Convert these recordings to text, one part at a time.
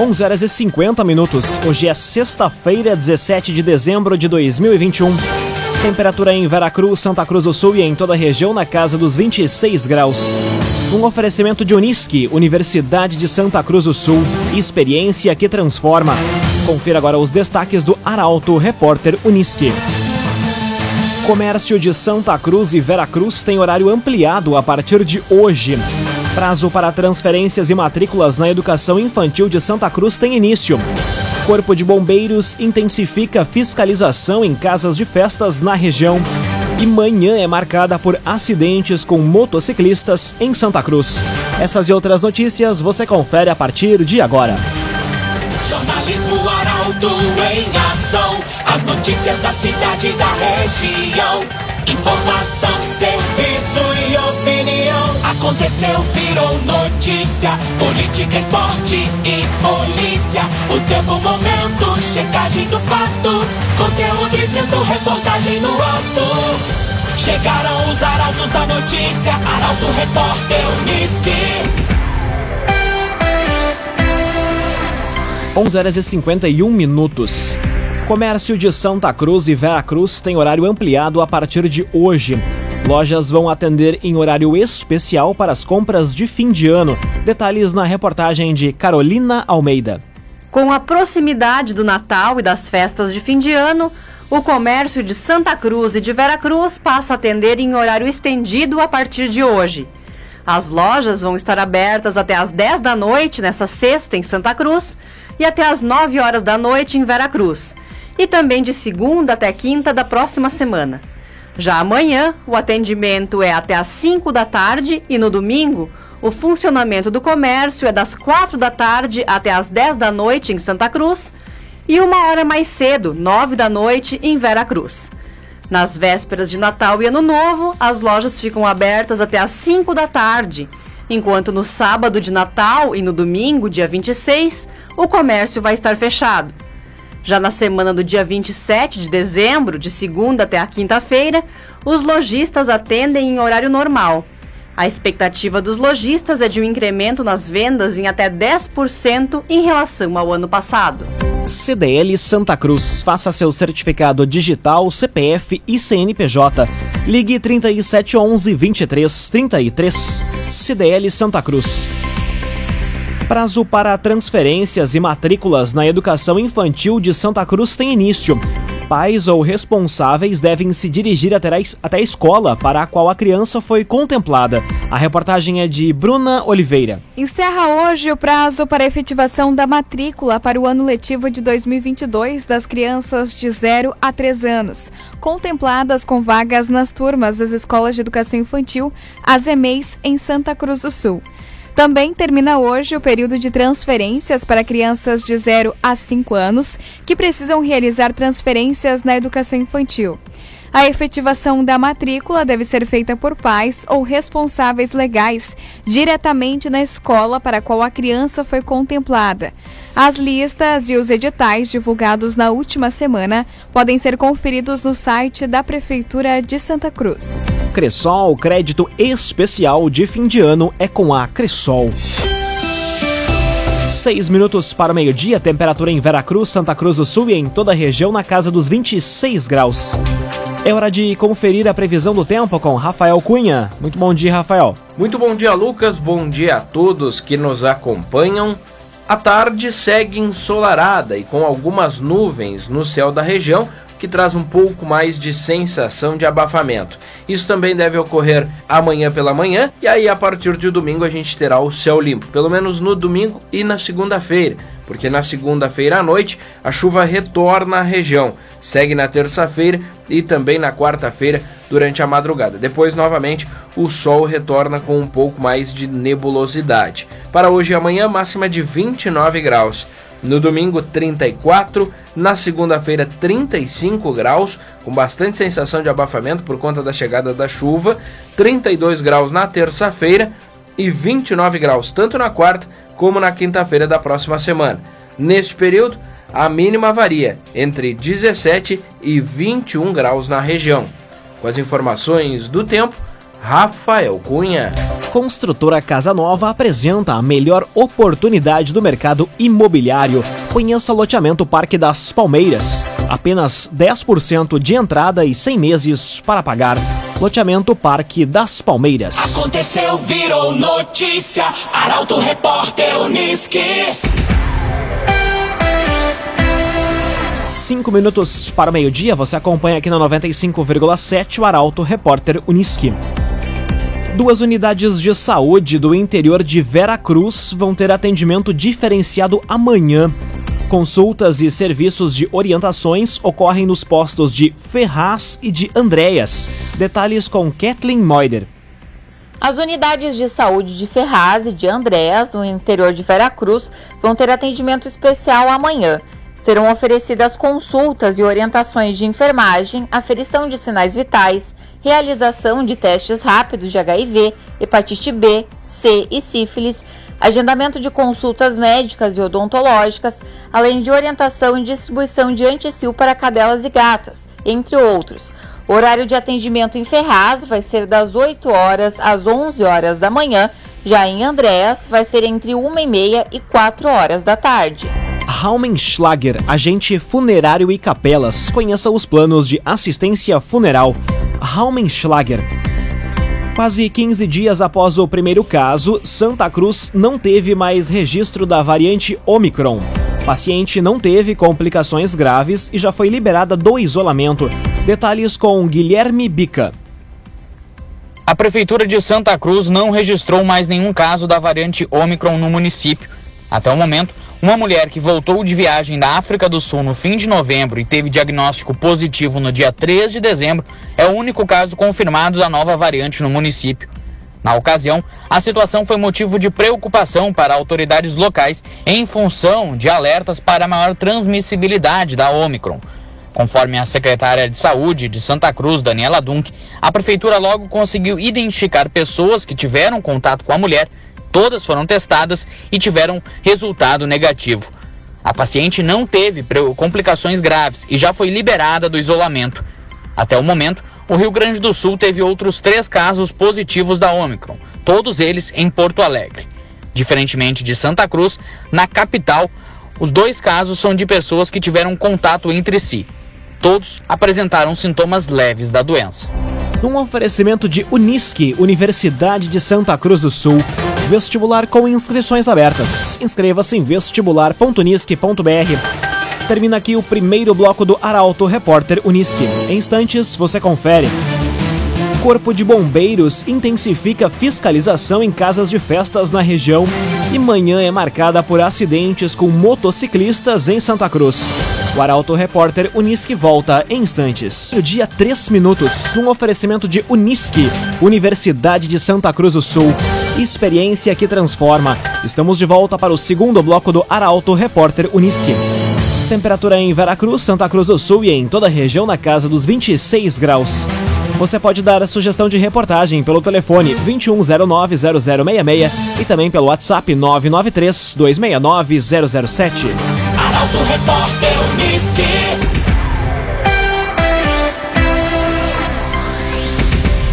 11 horas e 50 minutos. Hoje é sexta-feira, 17 de dezembro de 2021. Temperatura em Veracruz, Santa Cruz do Sul e em toda a região na casa dos 26 graus. Um oferecimento de Unisque, Universidade de Santa Cruz do Sul. Experiência que transforma. Confira agora os destaques do Arauto Repórter Unisque. Comércio de Santa Cruz e Veracruz tem horário ampliado a partir de hoje. Prazo para transferências e matrículas na educação infantil de Santa Cruz tem início. Corpo de Bombeiros intensifica fiscalização em casas de festas na região. E manhã é marcada por acidentes com motociclistas em Santa Cruz. Essas e outras notícias você confere a partir de agora. Jornalismo Arauto em ação. As notícias da cidade e da região. Informação, serviço. Aconteceu, virou notícia. Política, esporte e polícia. O tempo, momento, checagem do fato. Conteúdo dizendo, reportagem no ato. Chegaram os arautos da notícia. Arauto, repórter, Unisque. 11 horas e 51 minutos. Comércio de Santa Cruz e Veracruz tem horário ampliado a partir de hoje. Lojas vão atender em horário especial para as compras de fim de ano. Detalhes na reportagem de Carolina Almeida. Com a proximidade do Natal e das festas de fim de ano, o comércio de Santa Cruz e de Veracruz passa a atender em horário estendido a partir de hoje. As lojas vão estar abertas até às 10 da noite nesta sexta em Santa Cruz e até às 9 horas da noite em Veracruz, e também de segunda até quinta da próxima semana. Já amanhã, o atendimento é até às 5 da tarde e no domingo, o funcionamento do comércio é das 4 da tarde até às 10 da noite em Santa Cruz e uma hora mais cedo, 9 da noite, em Veracruz. Nas vésperas de Natal e Ano Novo, as lojas ficam abertas até às 5 da tarde, enquanto no sábado de Natal e no domingo, dia 26, o comércio vai estar fechado. Já na semana do dia 27 de dezembro, de segunda até a quinta-feira, os lojistas atendem em horário normal. A expectativa dos lojistas é de um incremento nas vendas em até 10% em relação ao ano passado. CDL Santa Cruz. Faça seu certificado digital, CPF e CNPJ. Ligue 3711 2333. CDL Santa Cruz. Prazo para transferências e matrículas na educação infantil de Santa Cruz tem início. Pais ou responsáveis devem se dirigir até a, até a escola para a qual a criança foi contemplada. A reportagem é de Bruna Oliveira. Encerra hoje o prazo para efetivação da matrícula para o ano letivo de 2022 das crianças de 0 a 3 anos, contempladas com vagas nas turmas das escolas de educação infantil, as EMEIs, em Santa Cruz do Sul. Também termina hoje o período de transferências para crianças de 0 a 5 anos que precisam realizar transferências na educação infantil. A efetivação da matrícula deve ser feita por pais ou responsáveis legais diretamente na escola para a qual a criança foi contemplada. As listas e os editais divulgados na última semana podem ser conferidos no site da Prefeitura de Santa Cruz. Cressol, crédito especial de fim de ano é com a Cressol. Seis minutos para o meio-dia, temperatura em Veracruz, Santa Cruz do Sul e em toda a região na casa dos 26 graus. É hora de conferir a previsão do tempo com Rafael Cunha. Muito bom dia, Rafael. Muito bom dia, Lucas. Bom dia a todos que nos acompanham. A tarde segue ensolarada e com algumas nuvens no céu da região, que traz um pouco mais de sensação de abafamento. Isso também deve ocorrer amanhã pela manhã e aí a partir de domingo a gente terá o céu limpo, pelo menos no domingo e na segunda-feira, porque na segunda-feira à noite a chuva retorna à região, segue na terça-feira e também na quarta-feira durante a madrugada. Depois, novamente, o sol retorna com um pouco mais de nebulosidade. Para hoje e amanhã, máxima de 29 graus. No domingo, 34. Na segunda-feira, 35 graus, com bastante sensação de abafamento por conta da chegada da chuva. 32 graus na terça-feira e 29 graus tanto na quarta como na quinta-feira da próxima semana. Neste período, a mínima varia entre 17 e 21 graus na região. Com as informações do tempo, Rafael Cunha. Construtora Casa Nova apresenta a melhor oportunidade do mercado imobiliário. Conheça loteamento Parque das Palmeiras. Apenas 10% de entrada e 100 meses para pagar. Loteamento Parque das Palmeiras. Aconteceu, virou notícia. Arauto Repórter Uniski. Cinco minutos para o meio-dia, você acompanha aqui na 95,7 o Arauto Repórter Uniski. Duas unidades de saúde do interior de Veracruz vão ter atendimento diferenciado amanhã. Consultas e serviços de orientações ocorrem nos postos de Ferraz e de Andréas. Detalhes com Kathleen Moider. As unidades de saúde de Ferraz e de Andréas, no interior de Veracruz, vão ter atendimento especial amanhã. Serão oferecidas consultas e orientações de enfermagem, aferição de sinais vitais, realização de testes rápidos de HIV, hepatite B, C e sífilis, agendamento de consultas médicas e odontológicas, além de orientação e distribuição de anticil para cadelas e gatas, entre outros. O horário de atendimento em Ferraz vai ser das 8 horas às 11 horas da manhã, já em Andréas vai ser entre 1 e meia e 4 horas da tarde. Raumenschlager, agente funerário e capelas. Conheça os planos de assistência funeral. Raumenschlager. Quase 15 dias após o primeiro caso, Santa Cruz não teve mais registro da variante Omicron. Paciente não teve complicações graves e já foi liberada do isolamento. Detalhes com Guilherme Bica. A Prefeitura de Santa Cruz não registrou mais nenhum caso da variante Omicron no município. Até o momento, uma mulher que voltou de viagem da África do Sul no fim de novembro e teve diagnóstico positivo no dia 3 de dezembro é o único caso confirmado da nova variante no município. Na ocasião, a situação foi motivo de preocupação para autoridades locais em função de alertas para maior transmissibilidade da Omicron. Conforme a secretária de Saúde de Santa Cruz, Daniela Dunk, a prefeitura logo conseguiu identificar pessoas que tiveram contato com a mulher Todas foram testadas e tiveram resultado negativo. A paciente não teve complicações graves e já foi liberada do isolamento. Até o momento, o Rio Grande do Sul teve outros três casos positivos da Omicron, todos eles em Porto Alegre. Diferentemente de Santa Cruz, na capital, os dois casos são de pessoas que tiveram contato entre si. Todos apresentaram sintomas leves da doença. Num oferecimento de Unisque, Universidade de Santa Cruz do Sul, Vestibular com inscrições abertas. Inscreva-se em vestibular.unisque.br. Termina aqui o primeiro bloco do Arauto Repórter Unisque. Em instantes, você confere. Corpo de Bombeiros intensifica fiscalização em casas de festas na região e manhã é marcada por acidentes com motociclistas em Santa Cruz. O Arauto Repórter Unisque volta em instantes. O dia 3 minutos, um oferecimento de Unisque, Universidade de Santa Cruz do Sul. Experiência que transforma. Estamos de volta para o segundo bloco do Arauto Repórter Unisque. Temperatura em Veracruz, Santa Cruz do Sul e em toda a região na casa dos 26 graus. Você pode dar a sugestão de reportagem pelo telefone 2109-0066 e também pelo WhatsApp 993-269-007. Arauto Repórter Unisque.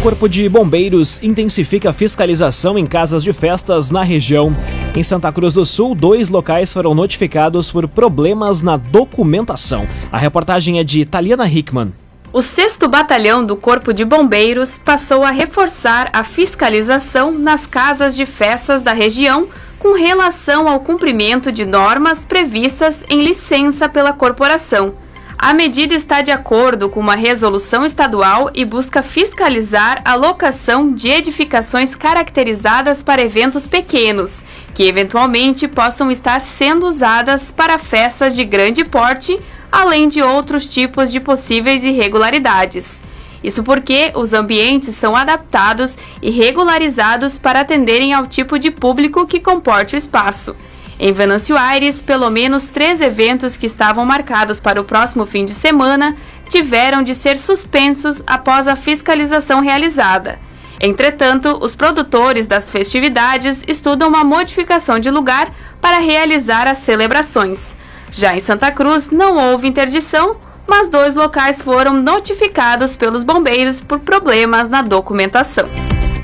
Corpo de Bombeiros intensifica fiscalização em casas de festas na região. Em Santa Cruz do Sul, dois locais foram notificados por problemas na documentação. A reportagem é de Taliana Hickman. O 6 Batalhão do Corpo de Bombeiros passou a reforçar a fiscalização nas casas de festas da região com relação ao cumprimento de normas previstas em licença pela corporação. A medida está de acordo com uma resolução estadual e busca fiscalizar a locação de edificações caracterizadas para eventos pequenos, que eventualmente possam estar sendo usadas para festas de grande porte além de outros tipos de possíveis irregularidades. Isso porque os ambientes são adaptados e regularizados para atenderem ao tipo de público que comporte o espaço. Em Venâncio Aires, pelo menos três eventos que estavam marcados para o próximo fim de semana tiveram de ser suspensos após a fiscalização realizada. Entretanto, os produtores das festividades estudam uma modificação de lugar para realizar as celebrações. Já em Santa Cruz, não houve interdição, mas dois locais foram notificados pelos bombeiros por problemas na documentação.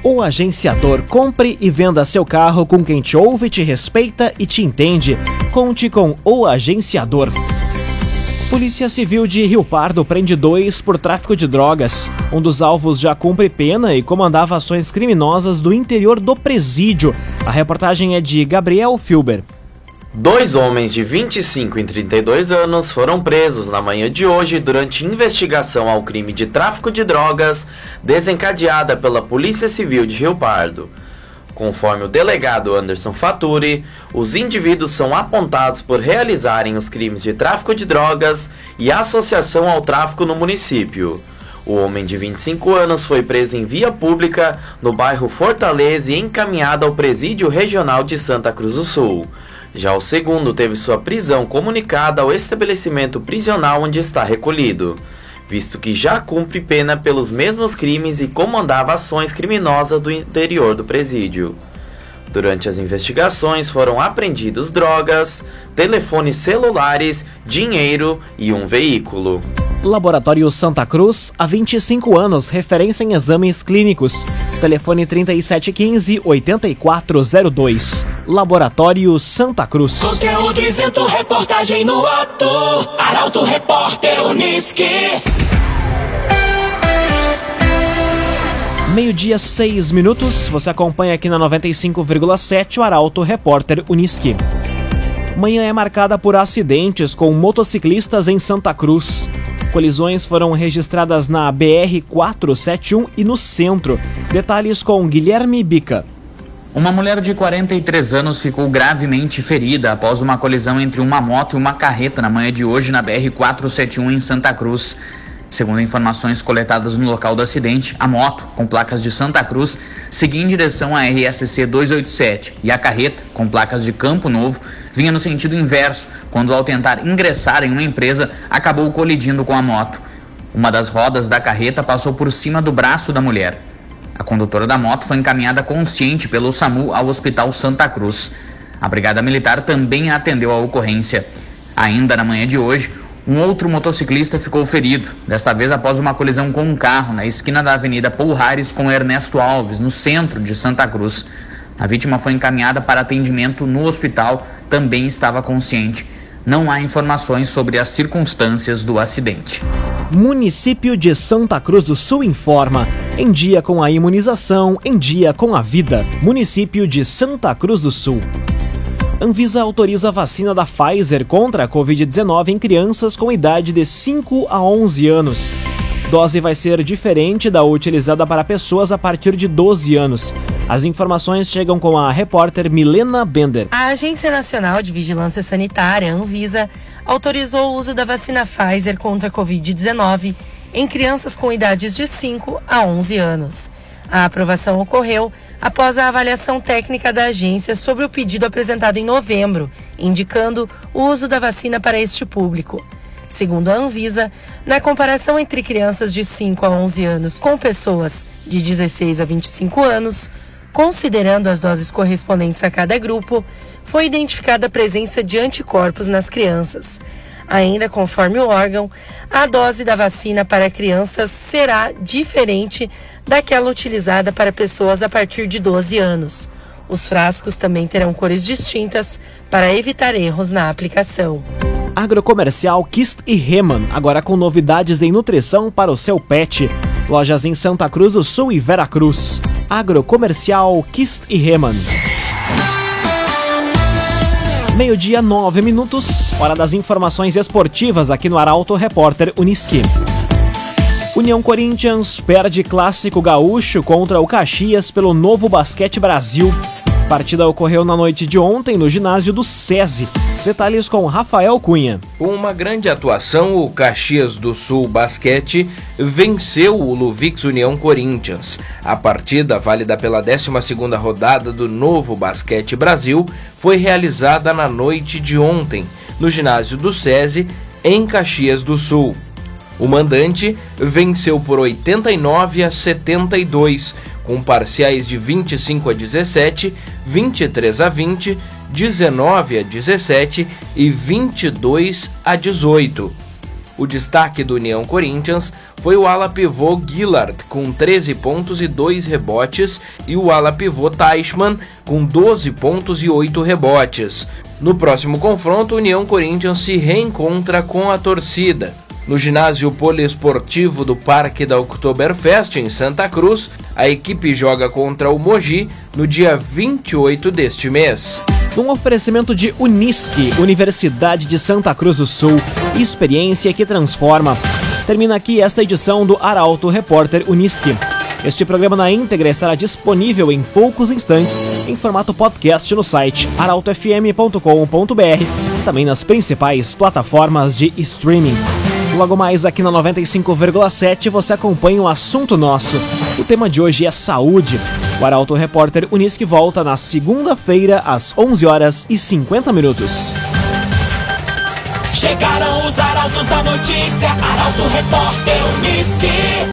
O agenciador compre e venda seu carro com quem te ouve, te respeita e te entende. Conte com o agenciador. Polícia Civil de Rio Pardo prende dois por tráfico de drogas. Um dos alvos já cumpre pena e comandava ações criminosas do interior do presídio. A reportagem é de Gabriel Filber. Dois homens de 25 e 32 anos foram presos na manhã de hoje durante investigação ao crime de tráfico de drogas desencadeada pela Polícia Civil de Rio Pardo. Conforme o delegado Anderson Faturi, os indivíduos são apontados por realizarem os crimes de tráfico de drogas e associação ao tráfico no município. O homem de 25 anos foi preso em via pública no bairro Fortaleza e encaminhado ao Presídio Regional de Santa Cruz do Sul. Já o segundo teve sua prisão comunicada ao estabelecimento prisional onde está recolhido, visto que já cumpre pena pelos mesmos crimes e comandava ações criminosas do interior do presídio. Durante as investigações foram apreendidos drogas, telefones celulares, dinheiro e um veículo. Laboratório Santa Cruz, há 25 anos, referência em exames clínicos. Telefone 3715-8402. Laboratório Santa Cruz. Conteúdo isento, reportagem no ato. Arauto Repórter Uniski. Meio-dia, seis minutos. Você acompanha aqui na 95,7 o Arauto Repórter Uniski. Manhã é marcada por acidentes com motociclistas em Santa Cruz. Colisões foram registradas na BR-471 e no centro. Detalhes com Guilherme Bica. Uma mulher de 43 anos ficou gravemente ferida após uma colisão entre uma moto e uma carreta na manhã de hoje na BR-471 em Santa Cruz. Segundo informações coletadas no local do acidente, a moto, com placas de Santa Cruz, seguia em direção à RSC 287 e a carreta, com placas de Campo Novo, vinha no sentido inverso, quando ao tentar ingressar em uma empresa, acabou colidindo com a moto. Uma das rodas da carreta passou por cima do braço da mulher. A condutora da moto foi encaminhada consciente pelo SAMU ao Hospital Santa Cruz. A Brigada Militar também atendeu a ocorrência. Ainda na manhã de hoje, um outro motociclista ficou ferido, desta vez após uma colisão com um carro na esquina da Avenida Pulhares com Ernesto Alves, no centro de Santa Cruz. A vítima foi encaminhada para atendimento no hospital, também estava consciente. Não há informações sobre as circunstâncias do acidente. Município de Santa Cruz do Sul informa. Em dia com a imunização, em dia com a vida. Município de Santa Cruz do Sul. Anvisa autoriza a vacina da Pfizer contra a Covid-19 em crianças com idade de 5 a 11 anos. Dose vai ser diferente da utilizada para pessoas a partir de 12 anos. As informações chegam com a repórter Milena Bender. A Agência Nacional de Vigilância Sanitária, Anvisa, autorizou o uso da vacina Pfizer contra a Covid-19 em crianças com idades de 5 a 11 anos. A aprovação ocorreu após a avaliação técnica da agência sobre o pedido apresentado em novembro, indicando o uso da vacina para este público. Segundo a Anvisa, na comparação entre crianças de 5 a 11 anos com pessoas de 16 a 25 anos, considerando as doses correspondentes a cada grupo, foi identificada a presença de anticorpos nas crianças. Ainda conforme o órgão, a dose da vacina para crianças será diferente daquela utilizada para pessoas a partir de 12 anos. Os frascos também terão cores distintas para evitar erros na aplicação. Agrocomercial Kist e Reman, agora com novidades em nutrição para o seu pet. Lojas em Santa Cruz do Sul e Veracruz. Agrocomercial Kist e Reman. Meio-dia, nove minutos, hora das informações esportivas aqui no Arauto Repórter Uniski. União Corinthians perde clássico gaúcho contra o Caxias pelo Novo Basquete Brasil. A partida ocorreu na noite de ontem no ginásio do SESI. Detalhes com Rafael Cunha. Com uma grande atuação, o Caxias do Sul Basquete venceu o Luvix União Corinthians. A partida, válida pela 12ª rodada do Novo Basquete Brasil, foi realizada na noite de ontem, no ginásio do SESI, em Caxias do Sul. O mandante venceu por 89 a 72, com parciais de 25 a 17, 23 a 20, 19 a 17 e 22 a 18. O destaque do União Corinthians foi o ala pivô Gillard, com 13 pontos e 2 rebotes, e o ala pivô Teichmann, com 12 pontos e 8 rebotes. No próximo confronto, o União Corinthians se reencontra com a torcida. No ginásio poliesportivo do Parque da Oktoberfest, em Santa Cruz, a equipe joga contra o Mogi no dia 28 deste mês. Um oferecimento de Unisque, Universidade de Santa Cruz do Sul, experiência que transforma. Termina aqui esta edição do Arauto Repórter Unisque. Este programa na íntegra estará disponível em poucos instantes em formato podcast no site arautofm.com.br também nas principais plataformas de streaming. Logo mais aqui na 95,7 você acompanha um assunto nosso. O tema de hoje é saúde. O Arauto Repórter Unisque volta na segunda-feira às 11 horas e 50 minutos. Chegaram os arautos da notícia, Arauto Repórter Unisque.